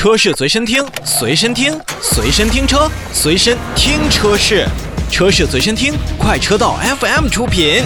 车市随身听，随身听，随身听车，随身听车市，车市随身听，快车道 FM 出品。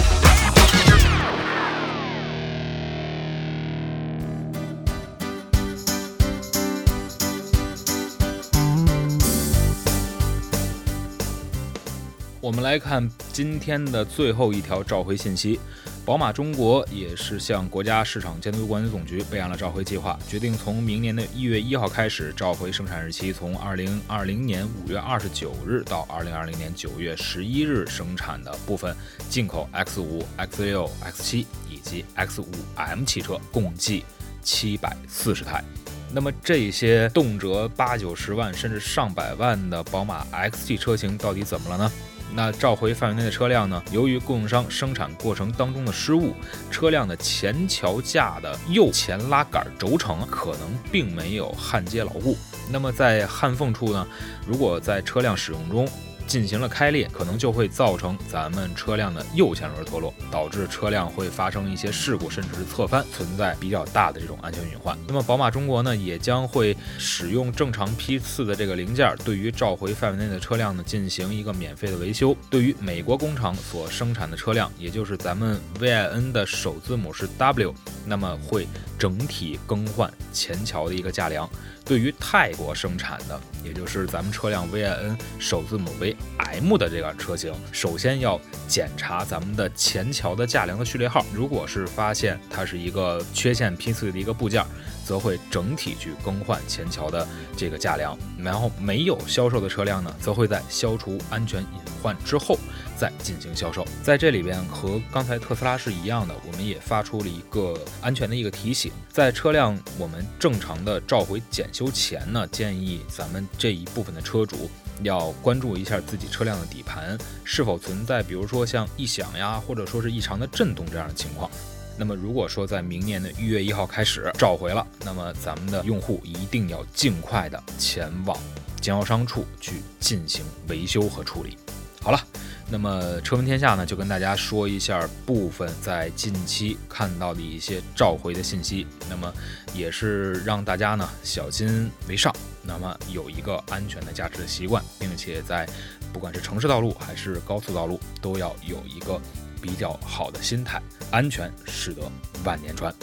我们来看今天的最后一条召回信息。宝马中国也是向国家市场监督管理总局备案了召回计划，决定从明年的一月一号开始召回生产日期从二零二零年五月二十九日到二零二零年九月十一日生产的部分进口 X 五、X 六、X 七以及 X 五 M 汽车，共计七百四十台。那么这些动辄八九十万甚至上百万的宝马 XG 车型到底怎么了呢？那召回范围内的车辆呢？由于供应商生产过程当中的失误，车辆的前桥架的右前拉杆轴承可能并没有焊接牢固。那么在焊缝处呢，如果在车辆使用中，进行了开裂，可能就会造成咱们车辆的右前轮脱落，导致车辆会发生一些事故，甚至是侧翻，存在比较大的这种安全隐患。那么宝马中国呢，也将会使用正常批次的这个零件，对于召回范围内的车辆呢进行一个免费的维修。对于美国工厂所生产的车辆，也就是咱们 VIN 的首字母是 W，那么会整体更换前桥的一个架梁。对于泰国生产的，也就是咱们车辆 VIN 首字母为 M 的这个车型，首先要检查咱们的前桥的架梁的序列号。如果是发现它是一个缺陷批次的一个部件，则会整体去更换前桥的这个架梁。然后没有销售的车辆呢，则会在消除安全隐患换之后再进行销售。在这里边和刚才特斯拉是一样的，我们也发出了一个安全的一个提醒，在车辆我们正常的召回检修前呢，建议咱们这一部分的车主要关注一下自己车辆的底盘是否存在，比如说像异响呀，或者说是异常的震动这样的情况。那么如果说在明年的一月一号开始召回了，那么咱们的用户一定要尽快的前往经销商处去进行维修和处理。好了，那么车闻天下呢，就跟大家说一下部分在近期看到的一些召回的信息，那么也是让大家呢小心为上，那么有一个安全的驾驶的习惯，并且在不管是城市道路还是高速道路，都要有一个比较好的心态，安全使得万年船。